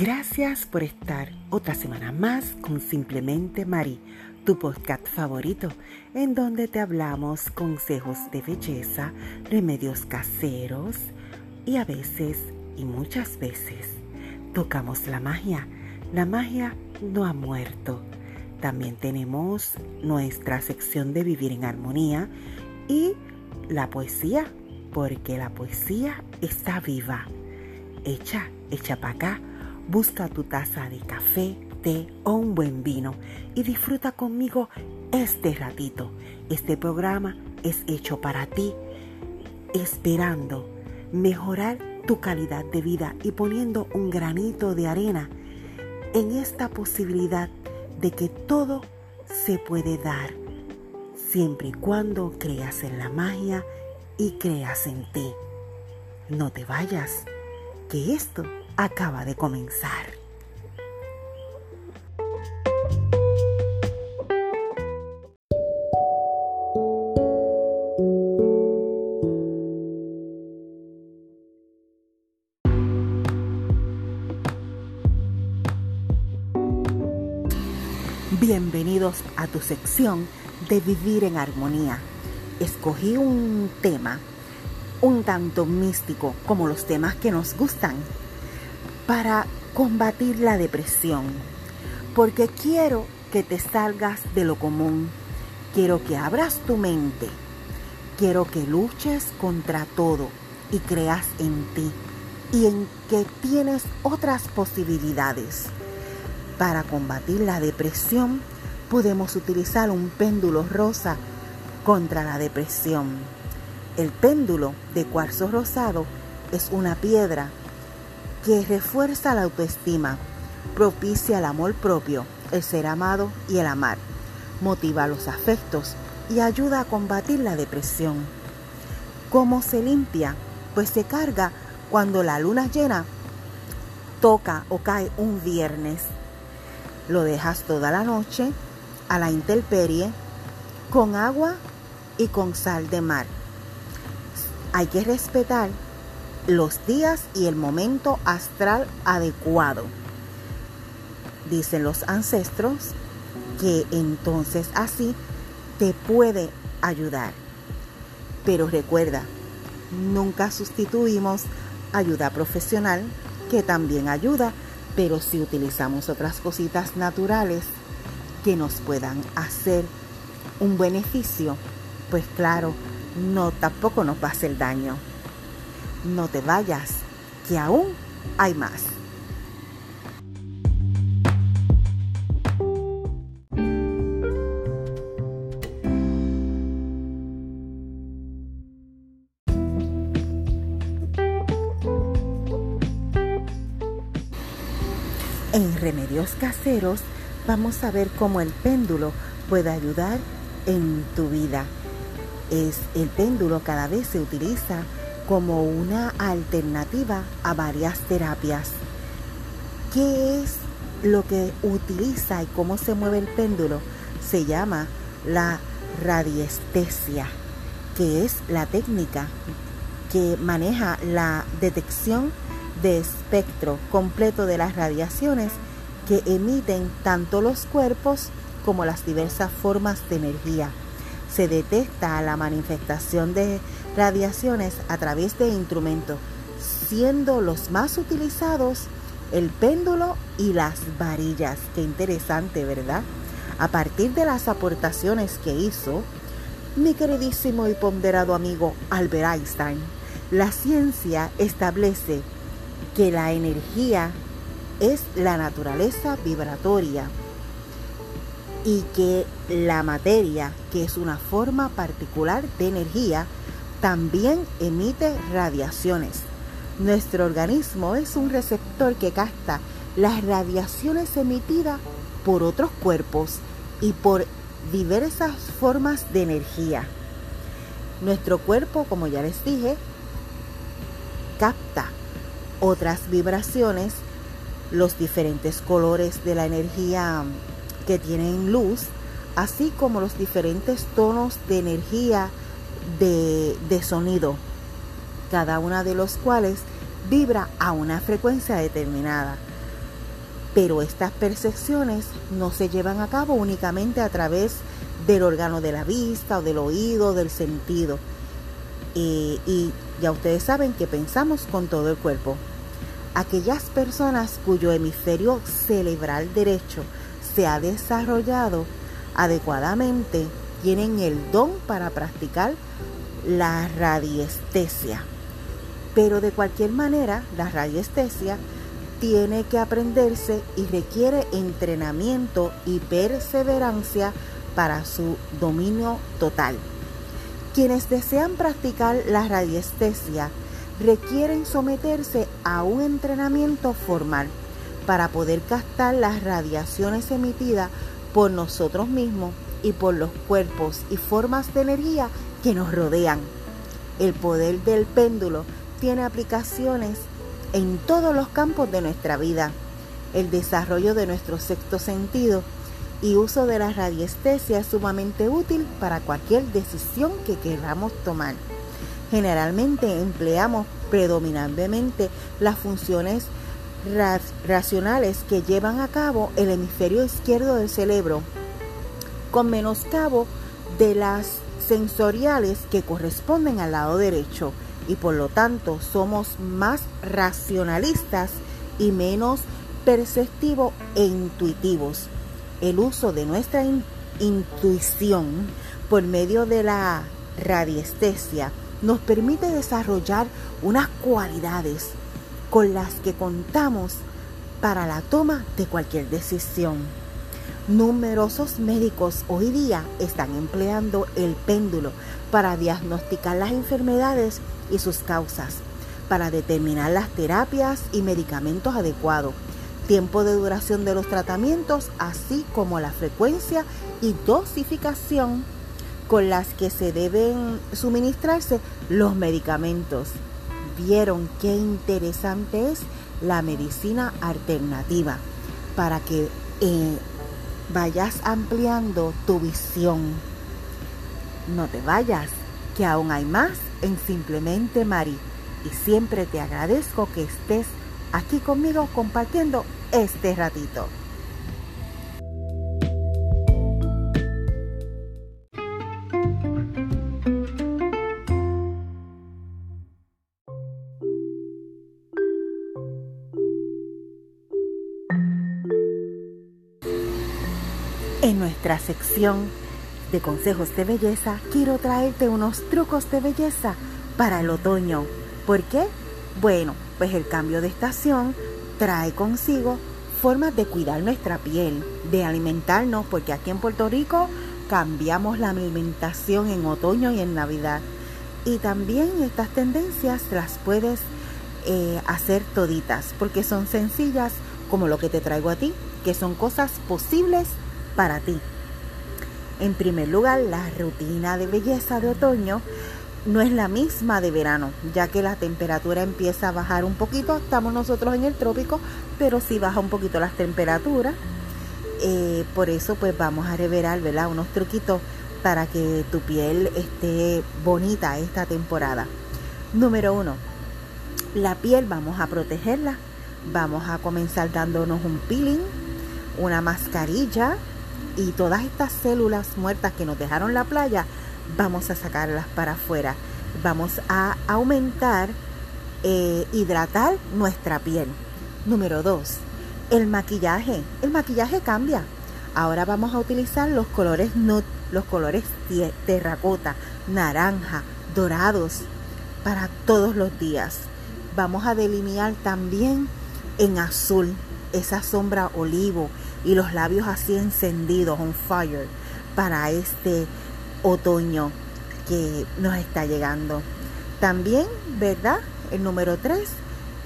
Gracias por estar otra semana más con Simplemente Mari, tu podcast favorito, en donde te hablamos consejos de belleza, remedios caseros y a veces y muchas veces tocamos la magia. La magia no ha muerto. También tenemos nuestra sección de vivir en armonía y la poesía, porque la poesía está viva. Echa, echa para acá Busca tu taza de café, té o un buen vino y disfruta conmigo este ratito. Este programa es hecho para ti, esperando mejorar tu calidad de vida y poniendo un granito de arena en esta posibilidad de que todo se puede dar siempre y cuando creas en la magia y creas en ti. No te vayas, que esto acaba de comenzar. Bienvenidos a tu sección de Vivir en Armonía. Escogí un tema un tanto místico como los temas que nos gustan para combatir la depresión, porque quiero que te salgas de lo común, quiero que abras tu mente, quiero que luches contra todo y creas en ti y en que tienes otras posibilidades. Para combatir la depresión podemos utilizar un péndulo rosa contra la depresión. El péndulo de cuarzo rosado es una piedra que refuerza la autoestima, propicia el amor propio, el ser amado y el amar, motiva los afectos y ayuda a combatir la depresión. ¿Cómo se limpia? Pues se carga cuando la luna llena toca o cae un viernes. Lo dejas toda la noche a la intemperie con agua y con sal de mar. Hay que respetar los días y el momento astral adecuado. Dicen los ancestros que entonces así te puede ayudar. Pero recuerda, nunca sustituimos ayuda profesional que también ayuda, pero si utilizamos otras cositas naturales que nos puedan hacer un beneficio, pues claro, no tampoco nos va a hacer daño. No te vayas, que aún hay más. En Remedios Caseros vamos a ver cómo el péndulo puede ayudar en tu vida. Es el péndulo cada vez se utiliza como una alternativa a varias terapias. ¿Qué es lo que utiliza y cómo se mueve el péndulo? Se llama la radiestesia, que es la técnica que maneja la detección de espectro completo de las radiaciones que emiten tanto los cuerpos como las diversas formas de energía se detecta la manifestación de radiaciones a través de instrumentos, siendo los más utilizados el péndulo y las varillas. Qué interesante, ¿verdad? A partir de las aportaciones que hizo mi queridísimo y ponderado amigo Albert Einstein, la ciencia establece que la energía es la naturaleza vibratoria y que la materia, que es una forma particular de energía, también emite radiaciones. Nuestro organismo es un receptor que capta las radiaciones emitidas por otros cuerpos y por diversas formas de energía. Nuestro cuerpo, como ya les dije, capta otras vibraciones, los diferentes colores de la energía que tienen luz, así como los diferentes tonos de energía de, sonido, cada una de los cuales vibra a una frecuencia determinada. Pero estas percepciones no se llevan a cabo únicamente a través del órgano de la vista o del oído, del sentido. y ya ustedes saben que pensamos con todo el cuerpo. Aquellas personas cuyo hemisferio cerebral derecho se ha desarrollado adecuadamente tienen el don para practicar la radiestesia. Pero de cualquier manera, la radiestesia tiene que aprenderse y requiere entrenamiento y perseverancia para su dominio total. Quienes desean practicar la radiestesia requieren someterse a un entrenamiento formal para poder captar las radiaciones emitidas por nosotros mismos y por los cuerpos y formas de energía que nos rodean. El poder del péndulo tiene aplicaciones en todos los campos de nuestra vida. El desarrollo de nuestro sexto sentido y uso de la radiestesia es sumamente útil para cualquier decisión que queramos tomar. Generalmente empleamos predominantemente las funciones racionales que llevan a cabo el hemisferio izquierdo del cerebro, con menoscabo de las sensoriales que corresponden al lado derecho y por lo tanto somos más racionalistas y menos perceptivos e intuitivos. El uso de nuestra intuición por medio de la radiestesia nos permite desarrollar unas cualidades con las que contamos para la toma de cualquier decisión. Numerosos médicos hoy día están empleando el péndulo para diagnosticar las enfermedades y sus causas, para determinar las terapias y medicamentos adecuados, tiempo de duración de los tratamientos, así como la frecuencia y dosificación con las que se deben suministrarse los medicamentos. Vieron qué interesante es la medicina alternativa para que eh, vayas ampliando tu visión. No te vayas, que aún hay más en Simplemente Mari. Y siempre te agradezco que estés aquí conmigo compartiendo este ratito. En nuestra sección de consejos de belleza, quiero traerte unos trucos de belleza para el otoño. ¿Por qué? Bueno, pues el cambio de estación trae consigo formas de cuidar nuestra piel, de alimentarnos, porque aquí en Puerto Rico cambiamos la alimentación en otoño y en Navidad. Y también estas tendencias las puedes eh, hacer toditas, porque son sencillas como lo que te traigo a ti, que son cosas posibles para ti. En primer lugar, la rutina de belleza de otoño no es la misma de verano, ya que la temperatura empieza a bajar un poquito. Estamos nosotros en el trópico, pero sí baja un poquito las temperaturas. Eh, por eso pues vamos a revelar, ¿verdad? Unos truquitos para que tu piel esté bonita esta temporada. Número uno, la piel vamos a protegerla. Vamos a comenzar dándonos un peeling, una mascarilla, y todas estas células muertas que nos dejaron la playa, vamos a sacarlas para afuera. Vamos a aumentar, eh, hidratar nuestra piel. Número dos, el maquillaje. El maquillaje cambia. Ahora vamos a utilizar los colores nude, los colores terracota, naranja, dorados para todos los días. Vamos a delinear también en azul esa sombra olivo y los labios así encendidos, on fire, para este otoño que nos está llegando. También, ¿verdad? El número 3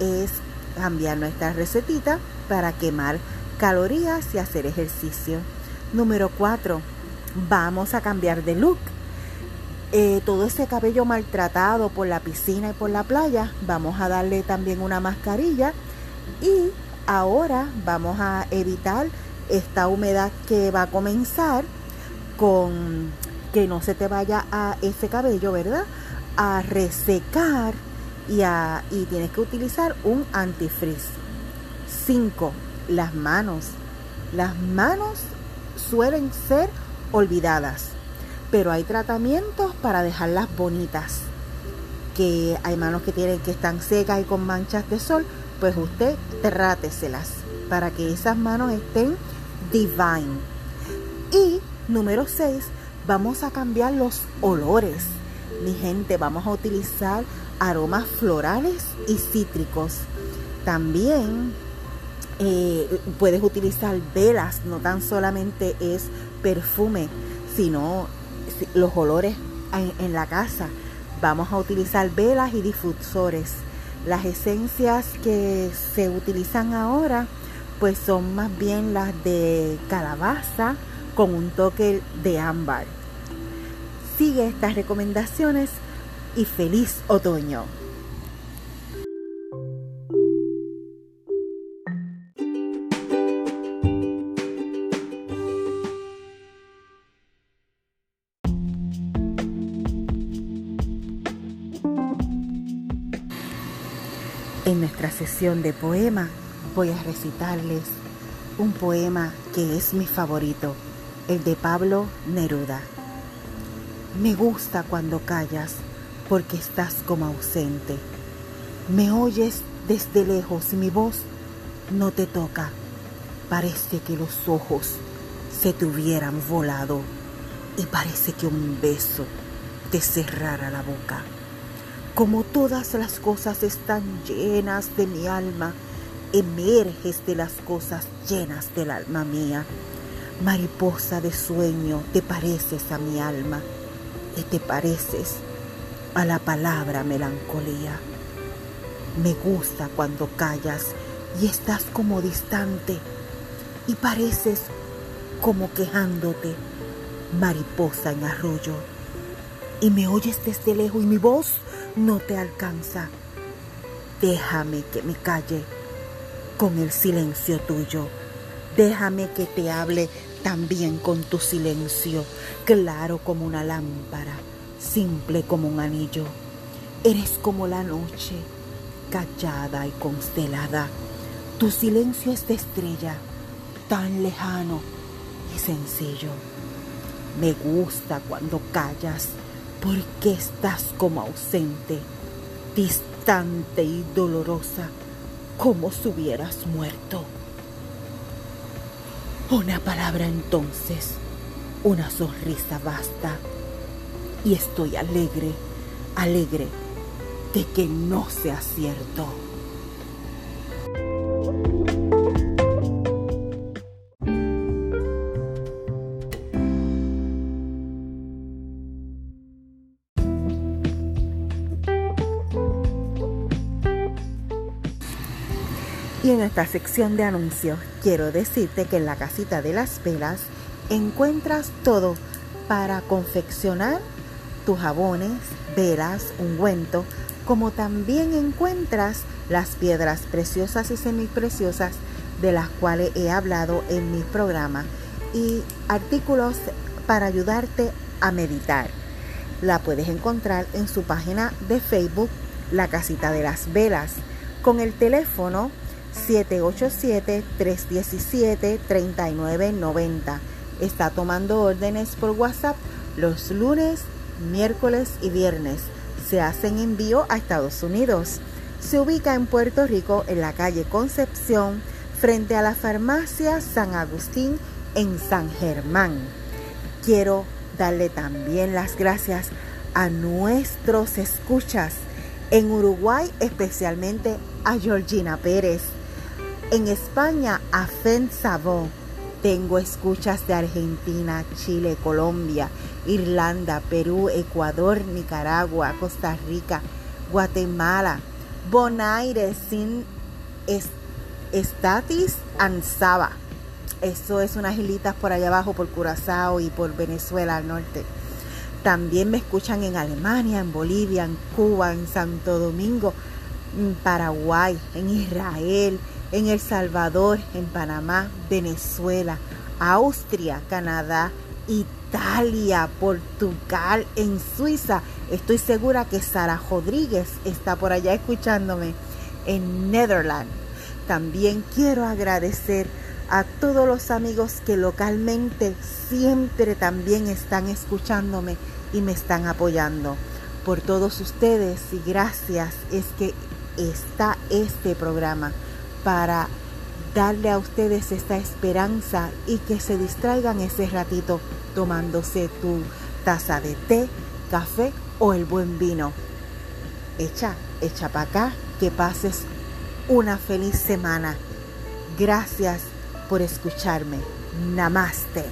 es cambiar nuestra recetita para quemar calorías y hacer ejercicio. Número 4, vamos a cambiar de look. Eh, todo ese cabello maltratado por la piscina y por la playa, vamos a darle también una mascarilla y ahora vamos a evitar esta humedad que va a comenzar con que no se te vaya a ese cabello, ¿verdad? A resecar y, a, y tienes que utilizar un antifreeze. 5. las manos. Las manos suelen ser olvidadas, pero hay tratamientos para dejarlas bonitas. Que hay manos que tienen que están secas y con manchas de sol, pues usted tráteselas para que esas manos estén divine. Y número 6, vamos a cambiar los olores. Mi gente, vamos a utilizar aromas florales y cítricos. También eh, puedes utilizar velas, no tan solamente es perfume, sino los olores en, la casa. Vamos a utilizar velas y difusores. Las esencias que se utilizan ahora pues son más bien las de calabaza con un toque de ámbar. Sigue estas recomendaciones y feliz otoño. Nuestra sesión de poema voy a recitarles un poema que es mi favorito, el de Pablo Neruda. Me gusta cuando callas porque estás como ausente. Me oyes desde lejos y mi voz no te toca. Parece que los ojos se te hubieran volado y parece que un beso te cerrara la boca. Como todas las cosas están llenas de mi alma, emerges de las cosas llenas del alma mía. Mariposa de sueño, te pareces a mi alma y te pareces a la palabra melancolía. Me gusta cuando callas y estás como distante y pareces como quejándote, mariposa en arroyo. Y me oyes desde lejos y mi voz no te alcanza. Déjame que me calle con el silencio tuyo. Déjame que te hable también con tu silencio, claro como una lámpara, simple como un anillo. Eres como la noche, callada y constelada. Tu silencio es de estrella, tan lejano y sencillo. Me gusta cuando callas, porque estás como ausente, distante y dolorosa como si hubieras muerto. Una palabra entonces, una sonrisa basta. Y estoy alegre, alegre de que no sea cierto. Y en esta sección de anuncios quiero decirte que en la casita de las velas encuentras todo para confeccionar tus jabones, velas, ungüento, como también encuentras las piedras preciosas y semipreciosas de las cuales he hablado en mi programa y artículos para ayudarte a meditar. La puedes encontrar en su página de Facebook, La Casita de las Velas, con el teléfono 787-317-3990. Está tomando órdenes por WhatsApp los lunes, miércoles y viernes. Se hacen envío a Estados Unidos. Se ubica en Puerto Rico en la calle Concepción frente a la farmacia San Agustín en San Germán. Quiero darle también las gracias a nuestros escuchas en Uruguay, especialmente a Georgina Pérez en España, a Fen Tengo escuchas de Argentina, Chile, Colombia, Irlanda, Perú, Ecuador, Nicaragua, Costa Rica, Guatemala, Bonaire, Sin Estatis, Ansaba. Eso es unas islitas por allá abajo, por Curazao y por Venezuela al norte. También me escuchan en Alemania, en Bolivia, en Cuba, en Santo Domingo, en Paraguay, en Israel, en El Salvador, en Panamá, Venezuela, Austria, Canadá, Italia, Portugal, en Suiza. Estoy segura que Sara Rodríguez está por allá escuchándome en Netherlands. también quiero agradecer a todos los amigos que localmente siempre también están escuchándome y me están apoyando. Por todos ustedes y gracias es que está este programa para darle a ustedes esta esperanza y que se distraigan ese ratito tomándose tu taza de té, café o el buen vino. Echa, echa para acá, que pases una feliz semana. Gracias por escucharme. Namaste.